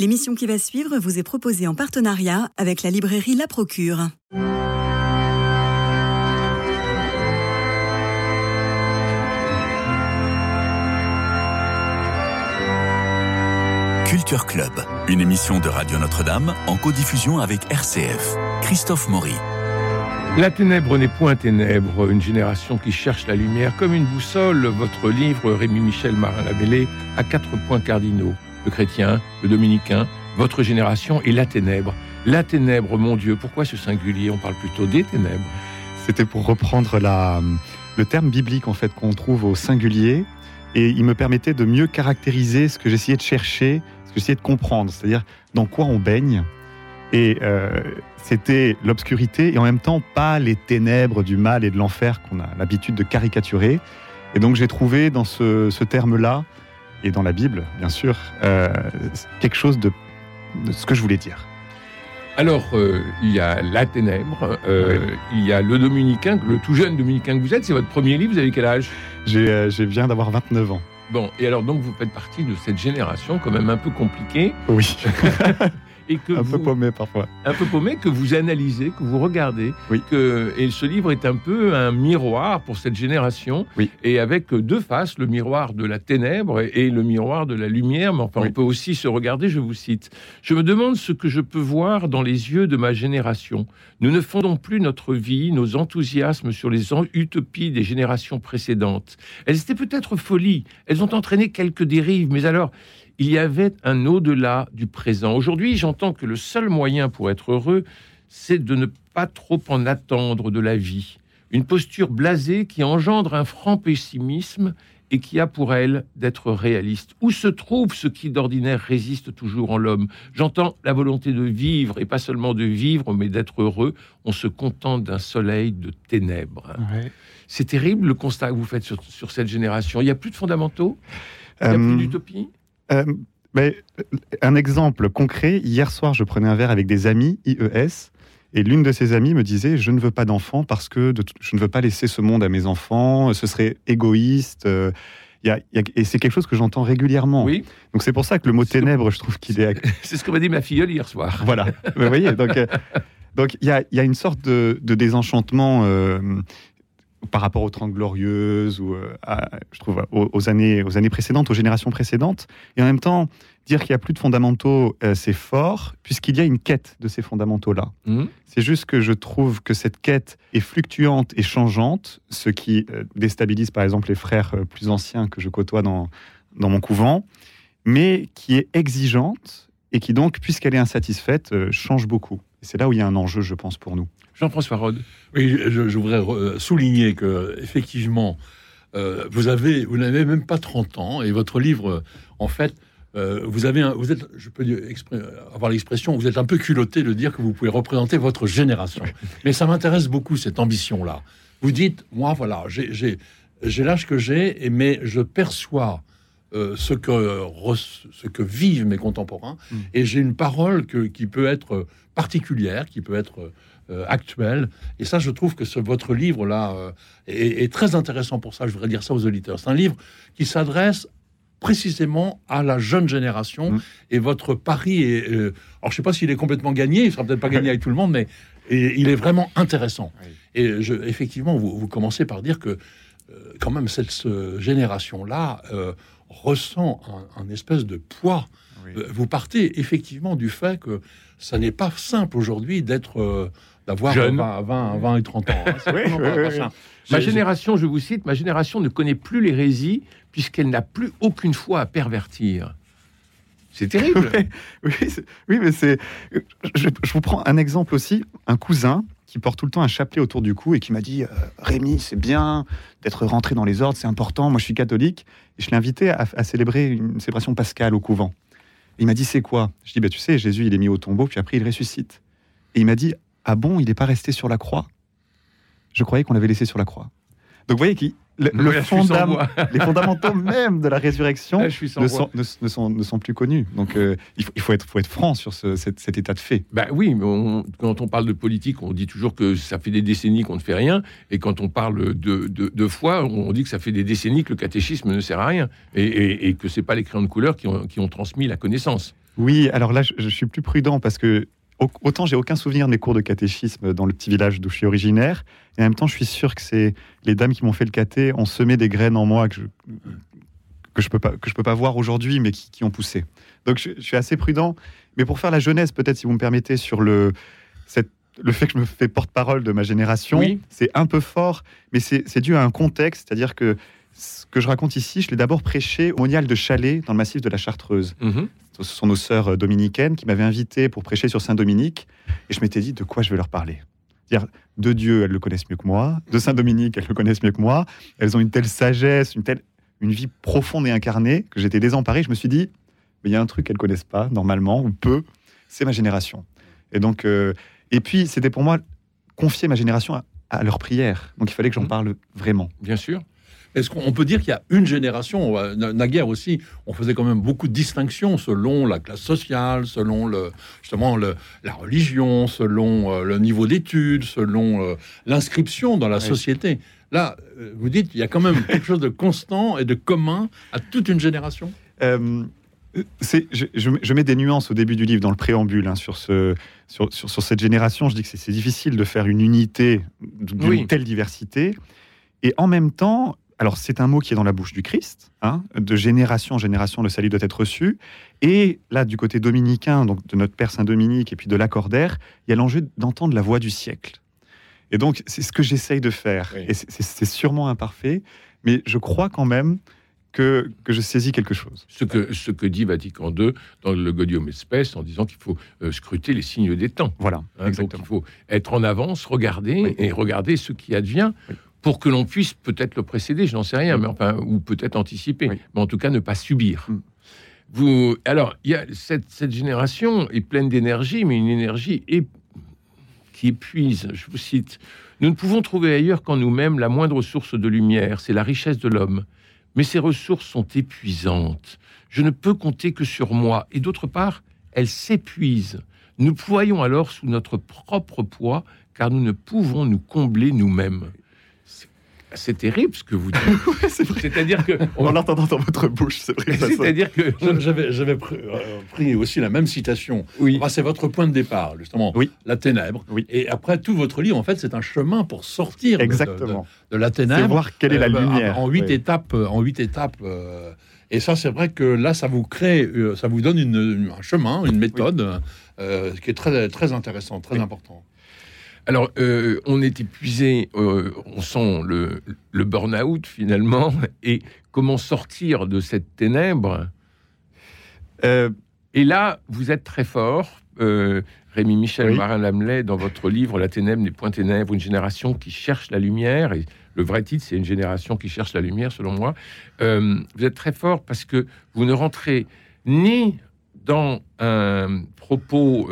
L'émission qui va suivre vous est proposée en partenariat avec la librairie La Procure. Culture Club, une émission de Radio Notre-Dame en codiffusion avec RCF. Christophe Maury. La ténèbre n'est point ténèbre, une génération qui cherche la lumière comme une boussole. Votre livre, Rémi Michel Marin-Labellé, a quatre points cardinaux. Le chrétien, le dominicain, votre génération et la ténèbre. La ténèbre, mon Dieu, pourquoi ce singulier? On parle plutôt des ténèbres. C'était pour reprendre la, le terme biblique en fait qu'on trouve au singulier et il me permettait de mieux caractériser ce que j'essayais de chercher, ce que j'essayais de comprendre, c'est-à-dire dans quoi on baigne. Et euh, c'était l'obscurité et en même temps pas les ténèbres du mal et de l'enfer qu'on a l'habitude de caricaturer. Et donc j'ai trouvé dans ce, ce terme-là et dans la Bible, bien sûr, euh, quelque chose de, de, ce que je voulais dire. Alors, euh, il y a La Ténèbre, euh, oui. il y a le Dominicain, le tout jeune Dominicain que vous êtes, c'est votre premier livre, vous avez quel âge? J'ai viens d'avoir 29 ans. Bon, et alors donc vous faites partie de cette génération quand même un peu compliquée. Oui. et que un vous, peu paumé parfois. Un peu paumé, que vous analysez, que vous regardez. Oui. Que, et ce livre est un peu un miroir pour cette génération. Oui. Et avec deux faces, le miroir de la ténèbre et, et le miroir de la lumière. Mais enfin, Oui. on peut aussi se regarder, je vous cite. Je me demande ce que je peux voir dans les yeux de ma génération. Nous ne fondons plus notre vie, nos enthousiasmes sur les utopies des générations précédentes. Elles étaient peut-être folies, elles ont entraîné quelques dérives, mais alors il y avait un au-delà du présent. Aujourd'hui, j'entends que le seul moyen pour être heureux, c'est de ne pas trop en attendre de la vie. Une posture blasée qui engendre un franc pessimisme et qui a pour elle d'être réaliste. Où se trouve ce qui d'ordinaire résiste toujours en l'homme? J'entends la volonté de vivre, et pas seulement de vivre, mais d'être heureux. On se contente d'un soleil de ténèbres. Ouais. C'est terrible le constat que vous faites sur, sur cette génération. Il n'y a plus de fondamentaux? Il n'y a Euh, plus d'utopie Euh, mais, euh, un exemple concret, hier soir, je prenais un verre avec des amis IES, et l'une de ces amies me disait Je ne veux pas d'enfants parce que de je ne veux pas laisser ce monde à mes enfants, ce serait égoïste. euh, il y a- il y a- et c'est quelque chose que j'entends régulièrement. Oui, Donc c'est pour ça que le mot ténèbres, je trouve qu'il est. c'est ce que m'a dit ma filleule hier soir. voilà. Vous voyez, donc euh, donc il y a, il y a une sorte de, de désenchantement. euh, par rapport aux Trente Glorieuses ou euh, à- je trouve aux, aux années aux années précédentes, aux générations précédentes, et en même temps dire qu'il n'y a plus de fondamentaux, euh, c'est fort puisqu'il y a une quête de ces fondamentaux-là. Hum, C'est juste que je trouve que cette quête est fluctuante et changeante, ce qui euh, déstabilise par exemple les frères plus anciens que je côtoie dans, dans mon couvent, mais qui est exigeante et qui donc, puisqu'elle est insatisfaite, euh, change beaucoup. Et c'est là où il y a un enjeu, je pense, pour nous. Jean-François Rode. Oui, je, je voudrais re- souligner que effectivement, euh, vous avez, vous n'avez même pas 30 ans et votre livre, en fait, euh, vous avez, un, vous êtes, je peux dire, avoir l'expression, vous êtes un peu culotté de dire que vous pouvez représenter votre génération. Mais ça m'intéresse beaucoup cette ambition-là. Vous dites, moi, voilà, j'ai- l'âge que j'ai, mais je perçois euh, ce que ce que vivent mes contemporains, Mm. et j'ai une parole que, qui peut être particulière, qui peut être euh, actuelle. Et ça, je trouve que ce, votre livre-là euh, est, est très intéressant pour ça. Je voudrais dire ça aux auditeurs. C'est un livre qui s'adresse précisément à la jeune génération. Mm. Et votre pari est... euh, alors, je sais pas s'il est complètement gagné, il sera peut-être pas gagné avec tout le monde, mais et, il est vraiment intéressant. Oui. Et je, effectivement, vous, vous commencez par dire que euh, quand même cette ce génération-là euh, ressent un, un espèce de poids. Vous partez effectivement du fait que ça n'est pas simple aujourd'hui d'être euh, d'avoir Jeune. 20, 20, 20 et 30 ans. hein. Oui, oui, oui. Ma génération, je vous cite, ma génération ne connaît plus l'hérésie puisqu'elle n'a plus aucune foi à pervertir. C'est terrible. Oui, mais c'est. Je, je vous prends un exemple aussi. Un cousin qui porte tout le temps un chapelet autour du cou et qui m'a dit euh, Rémi, c'est bien d'être rentré dans les ordres, c'est important. Moi, je suis catholique. Et je l'ai invité à, à célébrer une célébration pascale au couvent. Et il m'a dit C'est quoi? Je dis bah, Tu sais, Jésus, il est mis au tombeau, puis après, il ressuscite. Et il m'a dit Ah bon, il n'est pas resté sur la croix? Je croyais qu'on l'avait laissé sur la croix. Donc, vous voyez, qui, le, le fondam- les fondamentaux même de la résurrection ne sont, ne, ne sont, ne sont plus connus. Donc euh, il, faut, il faut être, faut être franc sur ce- cet, cet état de fait. Ben oui, mais on- quand on parle de politique, on dit toujours que ça fait des décennies qu'on ne fait rien. Et quand on parle de, de- de foi, on dit que ça fait des décennies que le catéchisme ne sert à rien. Et, et- et que ce n'est pas les crayons de couleur qui ont, qui ont transmis la connaissance. Oui, alors là, je, je suis plus prudent parce que autant j'ai aucun souvenir de mes cours de catéchisme dans le petit village d'où je suis originaire, et en même temps, je suis sûr que c'est les dames qui m'ont fait le caté ont semé des graines en moi que je que je peux pas que je peux pas voir aujourd'hui, mais qui, qui ont poussé. Donc, je, je suis assez prudent. Mais pour faire la jeunesse, peut-être, si vous me permettez, sur le cette- le fait que je me fais porte-parole de ma génération, Oui. c'est un peu fort, mais c'est c'est dû à un contexte, c'est-à-dire que ce que je raconte ici, je l'ai d'abord prêché au monial de Chalais, dans le massif de la Chartreuse. Mhm. Ce sont nos sœurs euh, dominicaines qui m'avaient invité pour prêcher sur Saint-Dominique. Et je m'étais dit, de quoi je vais leur parler? C'est-à-dire, de Dieu, elles le connaissent mieux que moi. De Saint-Dominique, elles le connaissent mieux que moi. Elles ont une telle sagesse, une telle une vie profonde et incarnée que j'étais désemparé. Je me suis dit, mais il y a un truc qu'elles connaissent pas, normalement, ou peu, c'est ma génération. Et donc, euh, et puis, c'était pour moi confier ma génération à, à leur prière. Donc, il fallait que j'en Mhm. parle vraiment. Bien sûr. Est-ce qu'on on peut dire qu'il y a une génération euh, na- Naguère aussi, on faisait quand même beaucoup de distinctions selon la classe sociale, selon le, justement le, la religion, selon euh, le niveau d'études, selon euh, l'inscription dans la société. Là, vous dites qu'il y a quand même quelque chose de constant et de commun à toute une génération? Euh, je, je- je mets des nuances au début du livre, dans le préambule, hein, sur, ce, sur, sur, sur cette génération. Je dis que c'est, c'est difficile de faire une unité d'une Oui. telle diversité. Et en même temps, alors c'est un mot qui est dans la bouche du Christ, hein, de génération en génération, le salut doit être reçu. Et là, du côté dominicain, donc de notre Père Saint-Dominique et puis de l'accordaire, il y a l'enjeu d'entendre la voix du siècle. Et donc, c'est ce que j'essaye de faire. Oui. Et c'est, sûrement imparfait, mais je crois quand même que, que je saisis quelque chose. Ce que, ce que dit Vatican II dans le Gaudium et Spes en disant qu'il faut euh, scruter les signes des temps. Voilà, Hein, donc exactement. il faut être en avance, regarder Oui. et regarder ce qui advient Oui. Pour que l'on puisse peut-être le précéder, je n'en sais rien, Oui. mais enfin, ou peut-être anticiper, Oui. mais en tout cas ne pas subir. Mm. Vous, alors, y a cette, cette génération est pleine d'énergie, mais une énergie qui épuise. Je vous cite Nous ne pouvons trouver ailleurs qu'en nous-mêmes la moindre source de lumière, c'est la richesse de l'homme. Mais ces ressources sont épuisantes. Je ne peux compter que sur moi. Et d'autre part, elles s'épuisent. Nous ployons alors sous notre propre poids, car nous ne pouvons nous combler nous-mêmes. C'est- terrible ce que vous dites. c'est vrai. C'est-à-dire que, En l'entendant dans votre bouche, c'est-à-dire que, J'avais euh, pris aussi la même citation. oui, Enfin, c'est votre point de départ, justement. Oui. La ténèbre. Oui. Et après, tout votre livre, en fait, c'est un chemin pour sortir de- de- Exactement. de, la ténèbre. voir quelle est la Euh, bah, lumière. En huit Oui. étapes. euh, En huit étapes. euh, et ça, c'est vrai que là, ça vous crée, ça vous donne une- un chemin, une méthode euh, qui est très, très intéressant, très Oui. important. Alors, euh, on est épuisé, euh, on sent le, le burn-out finalement, et comment sortir de cette ténèbre? Euh, Et là, vous êtes très fort. Rémi Michel Oui. Marin Lamelet, dans votre livre La ténèbre n'est point ténèbres, une génération qui cherche la lumière. Et le vrai titre, c'est une génération qui cherche la lumière, selon moi. Vous êtes très fort parce que vous ne rentrez ni dans un propos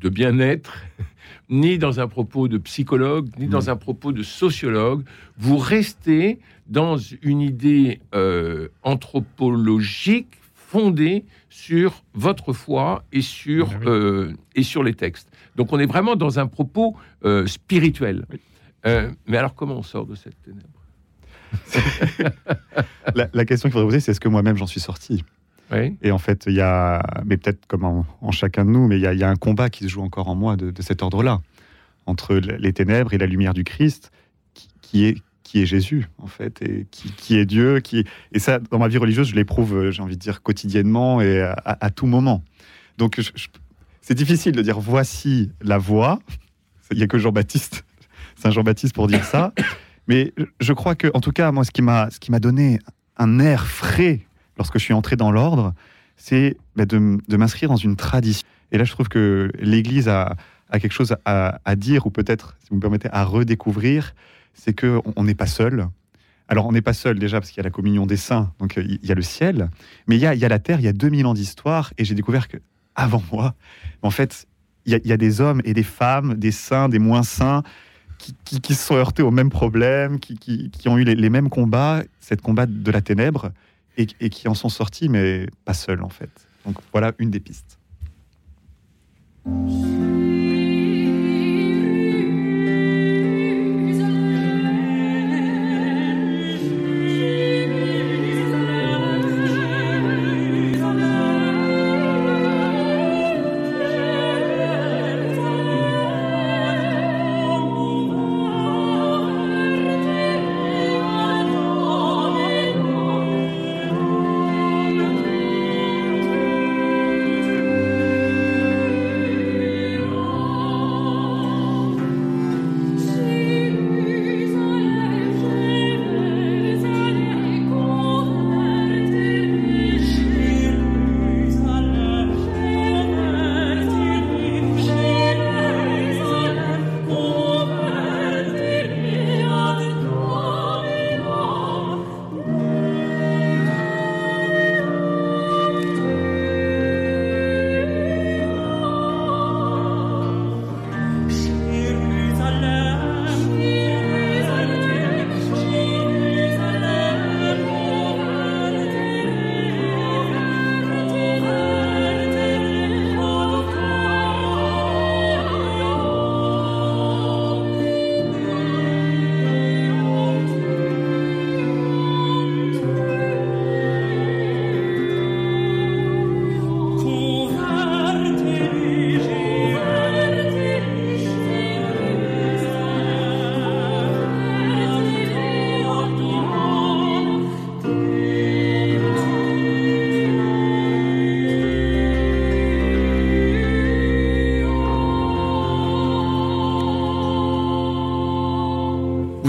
de bien-être, ni dans un propos de psychologue, ni dans un propos de sociologue. Vous restez dans une idée euh, anthropologique fondée sur votre foi et sur, Ah oui. euh, et sur les textes. Donc on est vraiment dans un propos euh, spirituel. Oui. Mais alors comment on sort de cette ténèbre? La, la question qu'il faudrait poser, c'est est-ce que moi-même j'en suis sorti? Et en fait, il y a, mais peut-être comme en, chacun de nous, mais il y, a, un combat qui se joue encore en moi de, cet ordre-là, entre les ténèbres et la lumière du Christ, qui, est qui est Jésus en fait, et qui, est Dieu, qui et ça dans ma vie religieuse, je l'éprouve, euh, j'ai envie de dire quotidiennement et à, tout moment. Donc c'est difficile de dire voici la voie. Il n'y a que Jean-Baptiste, Saint Jean-Baptiste pour dire ça. Mais je crois que, en tout cas, moi, ce qui m'a, ce qui m'a donné un air frais lorsque je suis entré dans l'ordre, c'est bah, de, m'inscrire dans une tradition. Et là, je trouve que l'Église a, quelque chose à, dire, ou peut-être, si vous me permettez, à redécouvrir, c'est que on- on n'est pas seul. Alors, on n'est pas seul déjà parce qu'il y a la communion des saints, donc il y a le ciel, mais il y a, la terre, il y a 2000 ans d'histoire, et j'ai découvert que avant moi, en fait, il y, a, des hommes et des femmes, des saints, des moins saints, qui, se sont heurtés aux mêmes problèmes, qui ont eu les, les mêmes combats, cette combat de la ténèbre, et, qui en sont sortis, mais pas seuls en fait. Donc voilà une des pistes.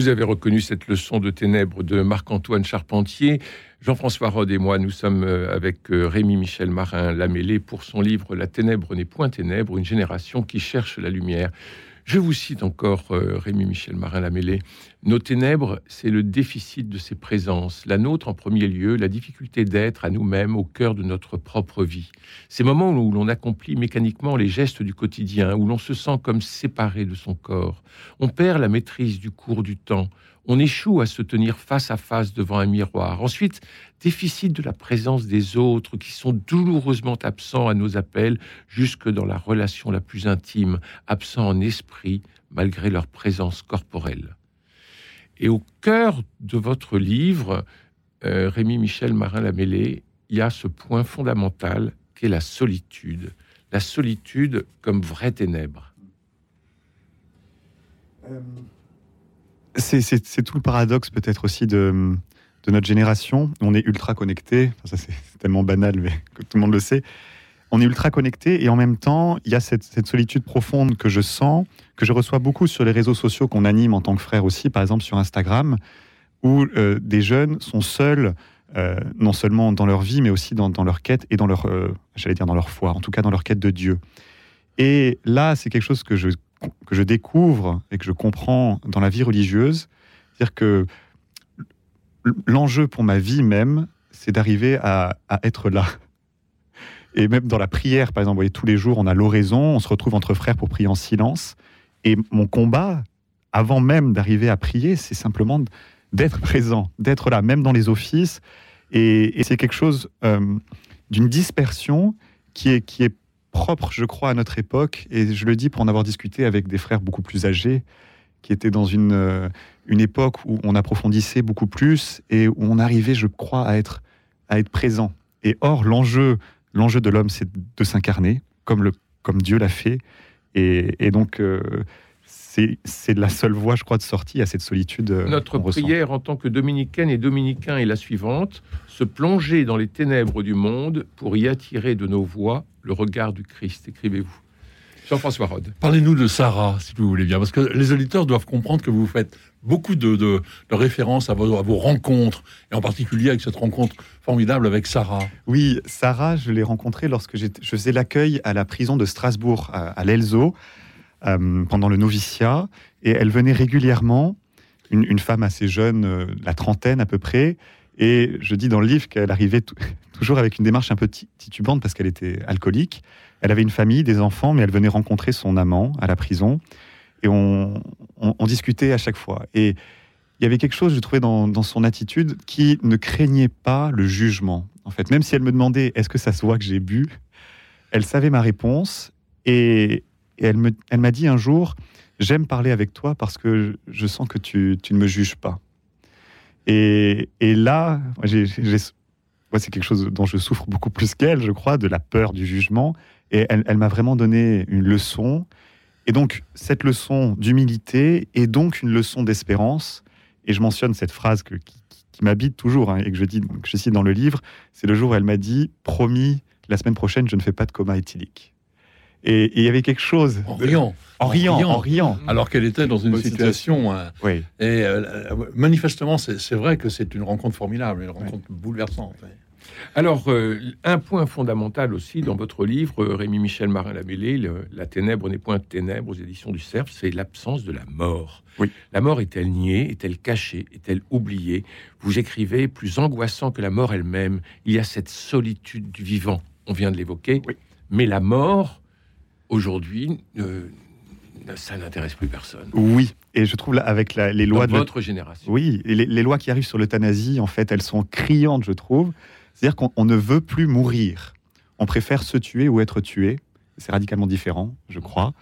Vous avez reconnu cette leçon de ténèbres de Marc-Antoine Charpentier. Jean-François Rode et moi, nous sommes euh, avec euh, Rémi Michel Marin Lamélé pour son livre La ténèbre n'est point ténèbre, une génération qui cherche la lumière. Je vous cite encore euh, Rémi Michel Marin Lamélé. Nos ténèbres, c'est le déficit de ces présences, la nôtre en premier lieu, la difficulté d'être à nous-mêmes au cœur de notre propre vie. Ces moments où l'on accomplit mécaniquement les gestes du quotidien, où l'on se sent comme séparé de son corps. On perd la maîtrise du cours du temps. On échoue à se tenir face à face devant un miroir. Ensuite, déficit de la présence des autres qui sont douloureusement absents à nos appels jusque dans la relation la plus intime, absents en esprit malgré leur présence corporelle. Et au cœur de votre livre, euh, Rémi Michel Marin-Lamélé, il y a ce point fondamental qu'est la solitude. La solitude comme vraie ténèbre. Euh, c'est tout le paradoxe peut-être aussi de, notre génération. On est ultra connecté, ça c'est tellement banal, mais que tout le monde le sait. On est ultra connecté et en même temps, il y a cette, solitude profonde que je sens, que je reçois beaucoup sur les réseaux sociaux qu'on anime en tant que frère aussi, par exemple sur Instagram, où euh, des jeunes sont seuls, euh, non seulement dans leur vie, mais aussi dans, dans leur quête et dans leur, euh, j'allais dire dans leur foi, en tout cas dans leur quête de Dieu. Et là, c'est quelque chose que je que je découvre et que je comprends dans la vie religieuse. C'est-à-dire que l'enjeu pour ma vie même, c'est d'arriver à, être là. Et même dans la prière, par exemple, vous voyez, tous les jours, on a l'oraison, on se retrouve entre frères pour prier en silence. Et mon combat, avant même d'arriver à prier, c'est simplement d'être présent, d'être là, même dans les offices. Et, c'est quelque chose euh, d'une dispersion qui est, qui est propre, je crois, à notre époque. Et je le dis pour en avoir discuté avec des frères beaucoup plus âgés, qui étaient dans une, euh, une époque où on approfondissait beaucoup plus et où on arrivait, je crois, à être, à être présent. Et or, l'enjeu, l'enjeu de l'homme, c'est de s'incarner, comme, comme Dieu l'a fait. Et, donc, euh, c'est la seule voie, je crois, de sortie à cette solitude. Euh, Notre prière en tant que dominicaine et dominicain est la suivante se plonger dans les ténèbres du monde pour y attirer de nos voix le regard du Christ. Écrivez-vous. Jean-François Rode. Parlez-nous de Sarah, si vous voulez bien, parce que les auditeurs doivent comprendre que vous faites beaucoup de, références à vos, rencontres, et en particulier avec cette rencontre formidable avec Sarah. Oui, Sarah, je l'ai rencontrée lorsque je faisais l'accueil à la prison de Strasbourg, à, à l'Elzo. Euh, pendant le noviciat. Et elle venait régulièrement, une, femme assez jeune, euh, la trentaine à peu près. Et je dis dans le livre qu'elle arrivait toujours avec une démarche un peu titubante parce qu'elle était alcoolique. Elle avait une famille, des enfants, mais elle venait rencontrer son amant à la prison. Et on, discutait à chaque fois. Et il y avait quelque chose, je trouvais, dans, dans, son attitude qui ne craignait pas le jugement. En fait, même si elle me demandait est-ce que ça se voit que j'ai bu, elle savait ma réponse et, et elle, m'a dit un jour, j'aime parler avec toi parce que je sens que tu, ne me juges pas. Et, là, moi, c'est quelque chose dont je souffre beaucoup plus qu'elle, je crois, de la peur du jugement. Et elle, m'a vraiment donné une leçon. Et donc, cette leçon d'humilité est donc une leçon d'espérance. Et je mentionne cette phrase qui, m'habite toujours hein, et que je, dis, que je cite dans le livre. C'est le jour où elle m'a dit Promis, la semaine prochaine, je ne fais pas de coma éthylique. Et il y avait quelque chose. En riant. En, riant, en riant. Alors qu'elle était dans une situation. Hein. oui. Et euh, manifestement, c'est vrai que c'est une rencontre formidable, une rencontre bouleversante. Alors, euh, un point fondamental aussi dans votre livre, euh, Rémi Michel Marin-Lamélé, La ténèbre n'est point de ténèbres aux éditions du Cerf, c'est l'absence de la mort. Oui. La mort est-elle niée Est-elle cachée Est-elle oubliée? Vous écrivez, plus angoissant que la mort elle-même, il y a cette solitude du vivant. On vient de l'évoquer. Oui. Mais la mort, aujourd'hui, euh, ça n'intéresse plus personne. Oui, et je trouve là, avec les lois de votre génération. Oui, les, les, lois qui arrivent sur l'euthanasie, en fait, elles sont criantes, je trouve. C'est-à-dire qu'on ne veut plus mourir. On préfère se tuer ou être tué. C'est radicalement différent, je crois.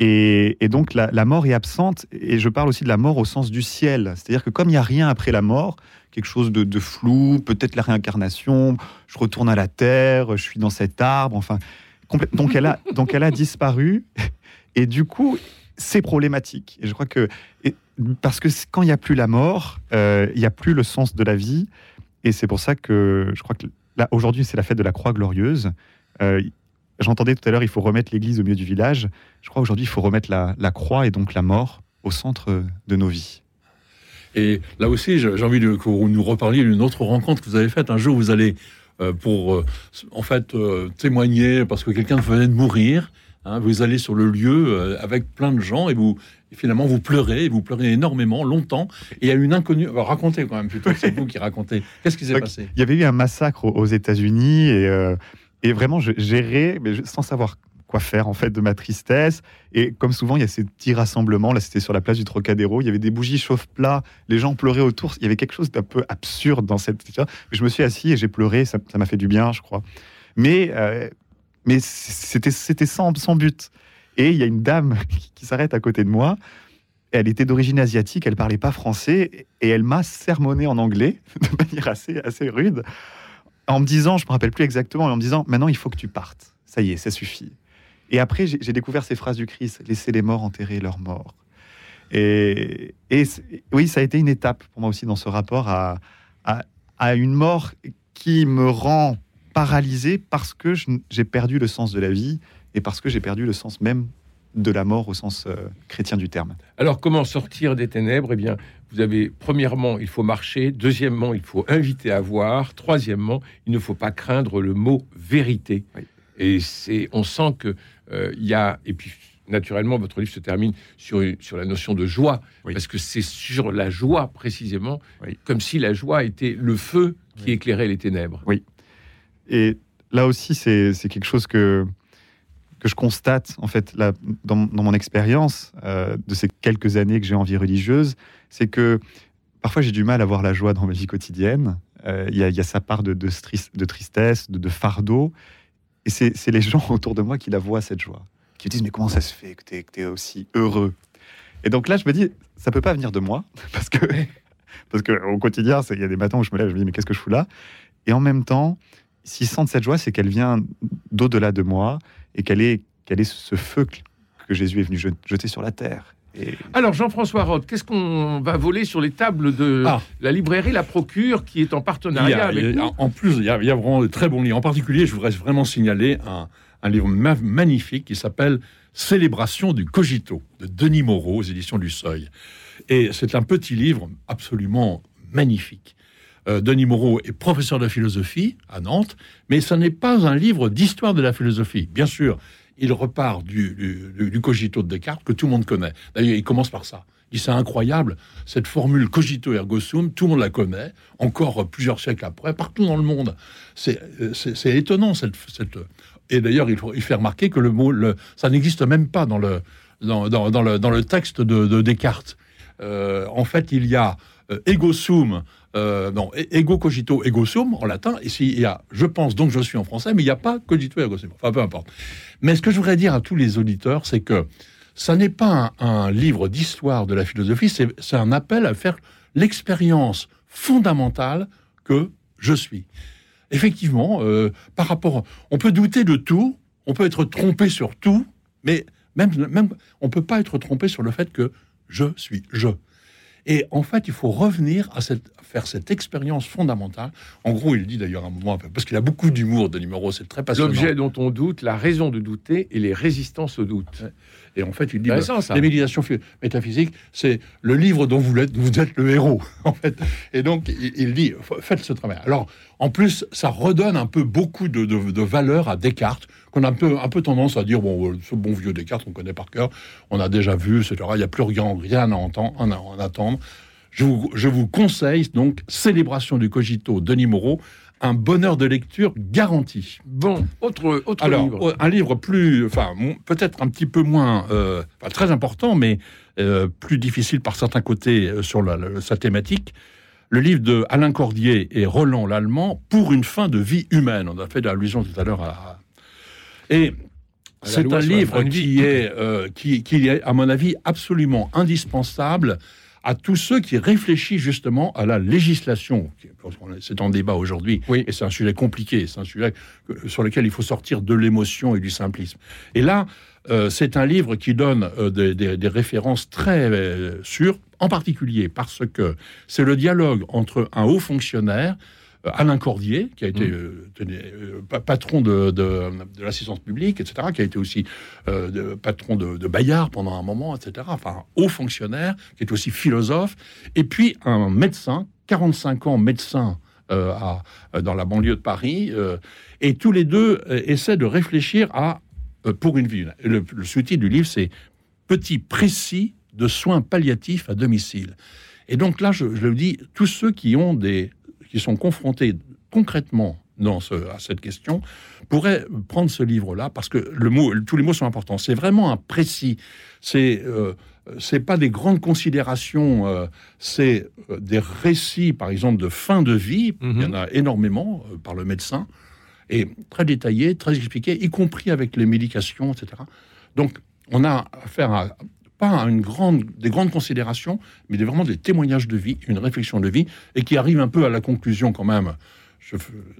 Et, donc la, mort est absente, et je parle aussi de la mort au sens du ciel. C'est-à-dire que comme il n'y a rien après la mort, quelque chose de, de flou, peut-être la réincarnation, je retourne à la terre, je suis dans cet arbre, enfin, donc elle a, donc elle a disparu. Et du coup, c'est problématique. Et je crois que parce que quand il n'y a plus la mort, euh, il n'y a plus le sens de la vie. Et c'est pour ça que je crois que là aujourd'hui c'est la fête de la Croix glorieuse. Euh, j'entendais tout à l'heure, il faut remettre l'Église au milieu du village. Je crois aujourd'hui il faut remettre la, la croix et donc la mort au centre de nos vies. Et là aussi, j'ai envie de, que vous nous reparliez d'une autre rencontre que vous avez faite. Un jour, vous allez euh, pour, euh, en fait, euh, témoigner parce que quelqu'un venait de mourir. Hein, vous allez sur le lieu avec plein de gens et vous finalement vous pleurez, et vous pleurez énormément, longtemps. Et il y a une inconnue. racontez quand même plutôt. C'est vous qui racontez. Qu'est-ce qui s'est passé? Il y avait eu un massacre aux, États-Unis et, et vraiment je gérais, mais sans savoir quoi faire en fait de ma tristesse. Et comme souvent, il y a ces petits rassemblements. Là, c'était sur la place du Trocadéro. Il y avait des bougies chauffe-plat. Les gens pleuraient autour. Il y avait quelque chose d'un peu absurde dans cette. Je me suis assis et j'ai pleuré. Ça m'a fait du bien, je crois. Mais, euh, mais c'était, c'était sans, sans but. Et il y a une dame qui s'arrête à côté de moi. Elle était d'origine asiatique, elle parlait pas français et elle m'a sermonné en anglais de manière assez, assez rude en me disant, je me rappelle plus exactement, en me disant maintenant il faut que tu partes. Ça y est, ça suffit. Et après, j'ai découvert ces phrases du Christ laissez les morts enterrer leurs morts. Et, oui, ça a été une étape pour moi aussi dans ce rapport à, à, une mort qui me rend paralysé parce que j'ai perdu le sens de la vie et parce que j'ai perdu le sens même de la mort au sens euh, chrétien du terme. Alors, comment sortir des ténèbres? Eh bien, vous avez, premièrement, il faut marcher. Deuxièmement, il faut inviter à voir. Troisièmement, il ne faut pas craindre le mot vérité. Et c'est, on sent que euh, il y a, et puis naturellement, votre livre se termine sur, sur la notion de joie, parce que c'est sur la joie précisément, comme si la joie était le feu qui éclairait les ténèbres. Oui. Et là aussi, c'est quelque chose que, que je constate, en fait, là, dans, mon expérience euh, de ces quelques années que j'ai en vie religieuse, c'est que parfois j'ai du mal à voir la joie dans ma vie quotidienne. Euh, il y, a sa part de, de, de tristesse, de, de fardeau. Et c'est les gens autour de moi qui la voient, cette joie, qui me disent, mais comment ça se fait que tu es, aussi heureux? Et donc là, je me dis, ça peut pas venir de moi, parce que, parce que au quotidien, il y a des matins où je me lève, je me dis, mais qu'est-ce que je fous là? Et en même temps, s'ils sentent cette joie, c'est qu'elle vient d'au-delà de moi et qu'elle est, qu'elle est ce feu que Jésus est venu jeter sur la terre. Alors, Jean-François Roth, qu'est-ce qu'on va voler sur les tables de ah. la librairie La Procure, qui est en partenariat avec nous En plus, il y, a, vraiment de très bons livres. En particulier, je voudrais vraiment signaler un, livre magnifique qui s'appelle Célébration du Cogito, de Denis Moreau, aux éditions du Seuil. Et c'est un petit livre absolument magnifique. Euh, Denis Moreau est professeur de philosophie à Nantes, mais ce n'est pas un livre d'histoire de la philosophie. Bien sûr, il repart du, cogito de Descartes que tout le monde connaît. D'ailleurs, il commence par ça. Il dit c'est incroyable, cette formule cogito ergo sum, tout le monde la connaît, encore plusieurs siècles après, partout dans le monde. C'est étonnant cette, Et d'ailleurs, il, fait remarquer que le mot, ça n'existe même pas dans le, dans, le, texte de, Descartes. Euh, en fait, il y a euh, ego sum euh, non, e-, ego cogito ego sum en latin. Ici, il y a je pense donc je suis en français, mais il n'y a pas cogito ergo sum. Enfin, peu importe. Mais ce que je voudrais dire à tous les auditeurs, c'est que ça n'est pas un, livre d'histoire de la philosophie, c'est un appel à faire l'expérience fondamentale que je suis. Effectivement, euh, par rapport, on peut douter de tout, on peut être trompé sur tout, mais même, même on peut pas être trompé sur le fait que je suis je. Et en fait, il faut revenir à cette, faire cette expérience fondamentale. En gros, il dit d'ailleurs un moment, parce qu'il a beaucoup d'humour de numéro, c'est très passionnant. L'objet dont on doute, la raison de douter et les résistances au doute. Et en fait, il dit, bah, les méditations métaphysiques, c'est le livre dont vous êtes, vous êtes le héros, en fait. Et donc, il, dit, faites ce travail. Alors, en plus, ça redonne un peu beaucoup de, de, valeur à Descartes, qu'on a un peu, un peu tendance à dire, bon, ce bon vieux Descartes, on connaît par cœur, on a déjà vu, etc. Il n'y a plus rien, rien à, entendre, à attendre. Je vous, je vous, conseille donc Célébration du Cogito, Denis Moreau, un bonheur de lecture garanti. Bon, autre, autre Alors, livre. un livre plus, enfin, peut-être un petit peu moins, euh, très important, mais euh, plus difficile par certains côtés euh, sur sa thématique. Le livre de Alain Cordier et Roland Lallemand, Pour une fin de vie humaine. On a fait l'allusion tout à l'heure à. Et c'est un livre qui est, qui, qui est, à mon avis, absolument indispensable à tous ceux qui réfléchissent justement à la législation. C'est en débat aujourd'hui, oui. et c'est un sujet compliqué, c'est un sujet sur lequel il faut sortir de l'émotion et du simplisme. Et là, euh, c'est un livre qui donne euh, des, références très euh, sûres, en particulier parce que c'est le dialogue entre un haut fonctionnaire, Alain Cordier, qui a été Mm. euh, tenez, euh, pa- patron de, de- de l'assistance publique, etc., qui a été aussi euh, de- patron de, Bayard pendant un moment, etc., enfin, haut fonctionnaire, qui est aussi philosophe, et puis un médecin, 45 ans médecin euh, à- euh, dans la banlieue de Paris, euh, et tous les deux euh, essaient de réfléchir à euh, pour une vie. Le, le sous-titre du livre, c'est Petit précis de soins palliatifs à domicile. Et donc là, je, je le dis, tous ceux qui ont des, qui sont confrontés concrètement dans ce, à cette question pourraient prendre ce livre-là parce que le mot, tous les mots sont importants. C'est vraiment un précis. C'est euh, c'est pas des grandes considérations. euh, c'est euh, des récits, par exemple, de fin de vie. Il y en a énormément euh, par le médecin et très détaillés, très expliqués, y compris avec les médications, etc. Donc, on a affaire à pas une grande, des grandes considérations, mais des, vraiment des témoignages de vie, une réflexion de vie, et qui arrive un peu à la conclusion quand même.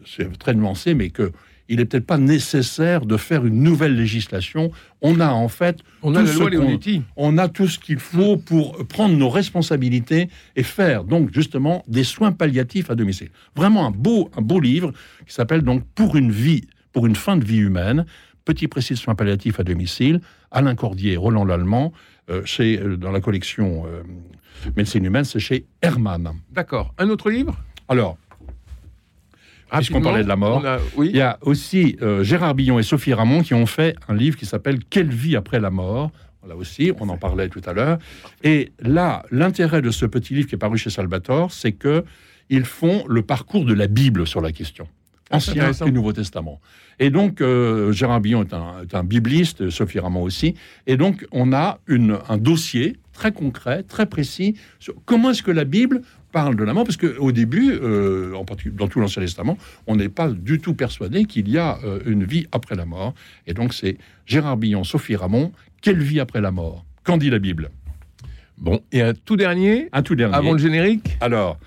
C'est très nuancé, mais que il est peut-être pas nécessaire de faire une nouvelle législation. On a en fait, On a la loi Leonetti. on a tout ce qu'il faut pour prendre nos responsabilités et faire donc justement des soins palliatifs à domicile. Vraiment un beau, un beau livre qui s'appelle donc Pour une vie, pour une fin de vie humaine, petit précis de soins palliatifs à domicile, Alain Cordier, Roland Lallemand, chez, euh, dans la collection euh, Médecine humaine, c'est chez Hermann. D'accord. Un autre livre? Alors, Puisqu'on parlait de la mort, a- oui. il y a aussi euh, Gérard Billon et Sophie Ramon qui ont fait un livre qui s'appelle Quelle vie après la mort? Là aussi, on en parlait tout à l'heure. Et là, l'intérêt de ce petit livre qui est paru chez Salvatore, c'est que ils font le parcours de la Bible sur la question. Ah, Ancien intéressant. et Nouveau Testament. Et donc, euh, Gérard Billon est un, est un bibliste, Sophie Ramon aussi. Et donc, on a une, un dossier très concret, très précis, sur comment est-ce que la Bible parle de la mort, parce qu'au début, euh, en particulier dans tout l'Ancien Testament, on n'est pas du tout persuadé qu'il y a euh, une vie après la mort. Et donc, c'est Gérard Billon, Sophie Ramon, quelle vie après la mort? Qu'en dit la Bible? Bon, et un tout dernier, Un tout dernier. avant le générique? Alors,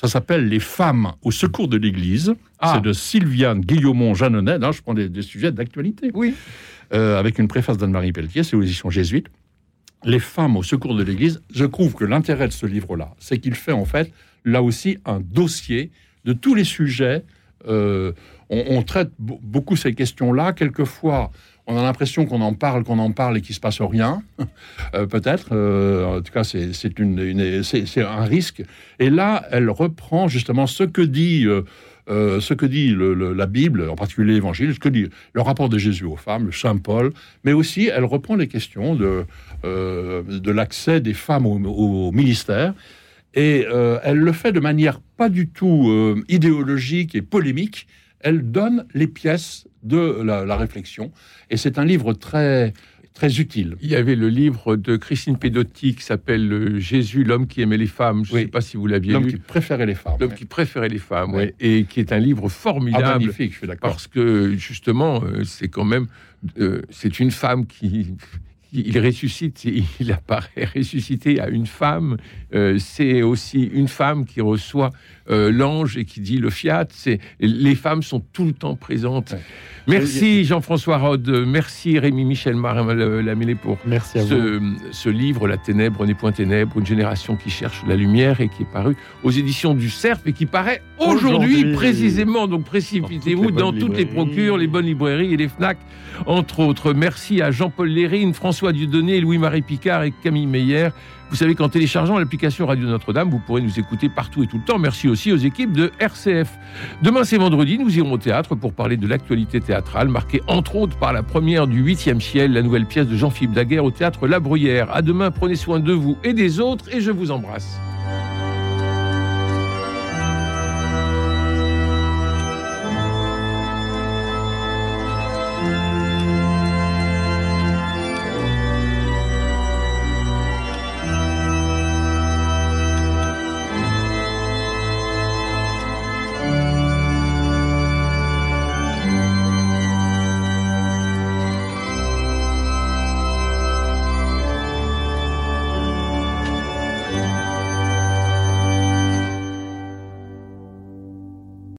ça s'appelle Les femmes au secours de l'Église. Ah. C'est de Sylviane Guillaumont Jeannonnet. Là, je prends des, des sujets d'actualité. Oui. Euh, avec une préface d'Anne-Marie Pelletier, c'est aux éditions jésuites. Les femmes au secours de l'Église. Je trouve que l'intérêt de ce livre-là, c'est qu'il fait en fait, là aussi, un dossier de tous les sujets. Euh, on, on traite be- beaucoup ces questions-là. Quelquefois, on a l'impression qu'on en parle, qu'on en parle et qu'il se passe rien. Euh, Peut-être. Euh, en tout cas, c'est une, c'est- un risque. Et là, elle reprend justement ce que dit. euh, ce que dit la Bible, en particulier l'Évangile, ce que dit le rapport de Jésus aux femmes, le Saint Paul, mais aussi elle reprend les questions de, l'accès des femmes au, ministère, et elle le fait de manière pas du tout idéologique et polémique, elle donne les pièces de la, la réflexion, et c'est un livre très, très utile. Il y avait le livre de Christine Pedotti qui s'appelle euh, Jésus, l'homme qui aimait les femmes. Je ne Oui. sais pas si vous l'aviez L'homme lu. qui préférait les femmes. L'homme qui préférait les femmes, Oui. et qui est un livre Ah, formidable. magnifique, je suis d'accord. parce que justement, euh, c'est quand même, euh, c'est une femme qui, il ressuscite, il apparaît ressuscité à une femme. Euh, c'est aussi une femme qui reçoit euh, l'ange et qui dit le fiat. C'est les femmes sont tout le temps présentes. Ouais. Merci Jean-François Rode, merci Rémi Michel Marin Lamélé pour Merci à vous. ce, livre, La Ténèbre n'est point ténèbre, une génération qui cherche la lumière et qui est paru aux éditions du Cerf et qui paraît aujourd'hui Aujourd'hui. précisément. Donc précipitez-vous Dans dans toutes toutes les les bonnes procures, les bonnes librairies et les FNAC, entre autres. Merci à Jean-Paul Lérine, François Dieudonné, Louis-Marie Picard et Camille Meyer. Vous savez qu'en téléchargeant l'application Radio Notre-Dame, vous pourrez nous écouter partout et tout le temps. Merci aussi aux équipes de RCF. Demain, c'est vendredi, nous irons au théâtre pour parler de l'actualité théâtrale, marquée entre autres par la première du 8e ciel, la nouvelle pièce de Jean-Philippe Daguerre au théâtre La Bruyère. À demain, prenez soin de vous et des autres, et je vous embrasse.